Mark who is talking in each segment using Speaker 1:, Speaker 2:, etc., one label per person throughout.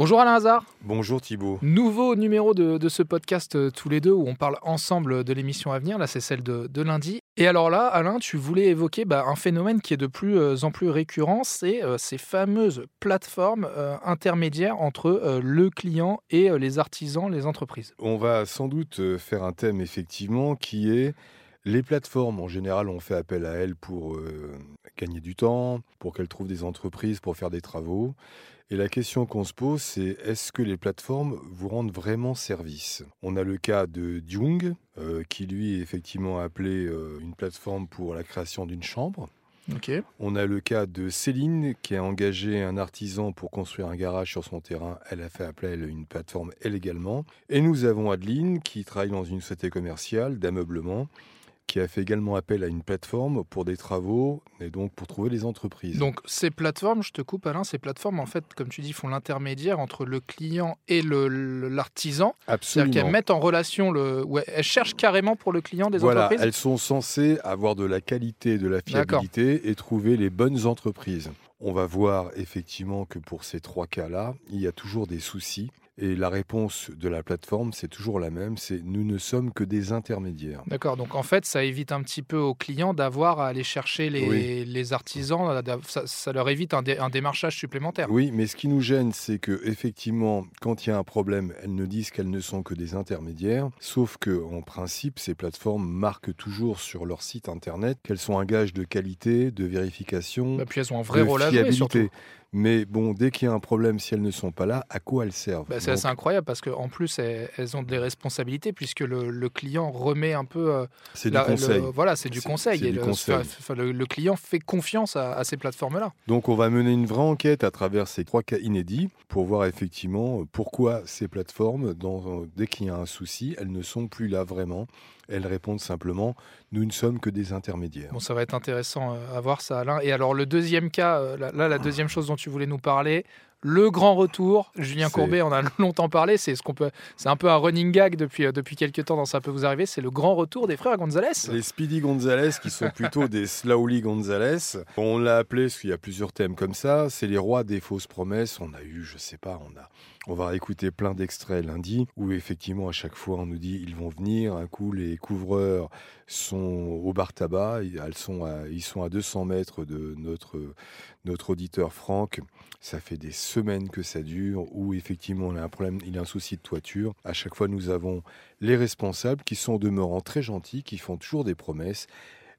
Speaker 1: Bonjour Alain Hazard.
Speaker 2: Bonjour Thibault.
Speaker 1: Nouveau numéro de, ce podcast euh, tous les deux où on parle ensemble de l'émission à venir. Là, c'est celle de, lundi. Et alors là, Alain, tu voulais évoquer bah, un phénomène qui est de plus euh, en plus récurrent, c'est euh, ces fameuses plateformes intermédiaires entre le client et les artisans, les entreprises.
Speaker 2: On va sans doute faire un thème effectivement qui est les plateformes, en général, on fait appel à elles pour gagner du temps, pour qu'elles trouvent des entreprises pour faire des travaux. Et la question qu'on se pose, c'est est-ce que les plateformes vous rendent vraiment service? On a le cas de Jung, euh, qui lui est effectivement appelé euh, une plateforme pour la création d'une chambre. On a le cas de Céline qui a engagé un artisan pour construire un garage sur son terrain. Elle a fait appel à une plateforme elle également. Et nous avons Adeline qui travaille dans une société commerciale d'ameublement qui a fait également appel à une plateforme pour des travaux et donc pour trouver des entreprises.
Speaker 1: Donc ces plateformes, je te coupe Alain, ces plateformes en fait, comme tu dis, font l'intermédiaire entre le client et l'artisan.
Speaker 2: Absolument.
Speaker 1: C'est-à-dire qu'elles mettent en relation le, ouais, elles cherchent carrément pour le client des
Speaker 2: voilà,
Speaker 1: entreprises.
Speaker 2: Elles sont censées avoir de la qualité, de la fiabilité et trouver les bonnes entreprises. On va voir effectivement que pour ces trois cas-là, il y a toujours des soucis. Et la réponse de la plateforme, c'est toujours la même, c'est nous ne sommes que des intermédiaires.
Speaker 1: D'accord, donc en fait, ça évite un petit peu aux clients d'avoir à aller chercher les, les artisans, ça, leur évite un, un, démarchage supplémentaire.
Speaker 2: Oui, mais ce qui nous gêne, c'est que effectivement, quand il y a un problème, elles ne disent qu'elles ne sont que des intermédiaires, sauf que en principe, ces plateformes marquent toujours sur leur site internet qu'elles sont un gage de qualité, de vérification,
Speaker 1: bah, puis elles ont un vrai rôle à jouer, surtout.
Speaker 2: Mais bon, dès qu'il y a un problème, si elles ne sont pas là, à quoi elles servent
Speaker 1: bah, C'est assez incroyable parce qu'en plus, elles, ont des responsabilités puisque le, client remet un peu.
Speaker 2: Euh, c'est du conseil.
Speaker 1: voilà, c'est du conseil. Et le, client fait confiance à, ces plateformes-là.
Speaker 2: Donc, on va mener une vraie enquête à travers ces trois cas inédits pour voir effectivement pourquoi ces plateformes, dès qu'il y a un souci, elles ne sont plus là vraiment. Elles répondent simplement nous ne sommes que des intermédiaires.
Speaker 1: Bon, ça va être intéressant euh, à voir ça, Alain. Et alors, le deuxième cas, euh, là, la deuxième chose dont tu voulais nous parler, le grand retour. Julien Courbet on a longtemps parlé. C'est ce qu'on peut. C'est un peu un running gag depuis euh, depuis quelques temps dans ça peut vous arriver. C'est le grand retour des frères Gonzalez.
Speaker 2: Les Speedy Gonzalez qui sont plutôt des Slowly Gonzalez. On l'a appelé parce qu'il y a plusieurs thèmes comme ça. C'est les rois des fausses promesses. On a eu, je sais pas, on a. On va écouter plein d'extraits lundi où effectivement à chaque fois on nous dit ils vont venir. Un coup les couvreurs sont au bar tabac. Ils sont à, ils sont à 200 mètres de notre notre auditeur Franck. Ça fait des semaines que ça dure, où effectivement on a un problème, il y a un souci de toiture. À chaque fois, nous avons les responsables qui sont demeurant très gentils, qui font toujours des promesses.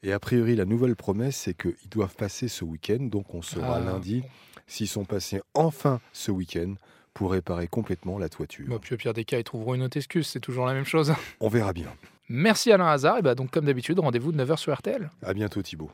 Speaker 2: Et a priori, la nouvelle promesse, c'est qu'ils doivent passer ce week-end, donc on sera ah. lundi, s'ils sont passés enfin ce week-end pour réparer complètement la toiture.
Speaker 1: Puis au pire des cas, ils trouveront une autre excuse, c'est toujours la même chose.
Speaker 2: On verra bien.
Speaker 1: Merci Alain Hazard, et bah donc comme d'habitude, rendez-vous de 9h sur RTL.
Speaker 2: À bientôt Thibault.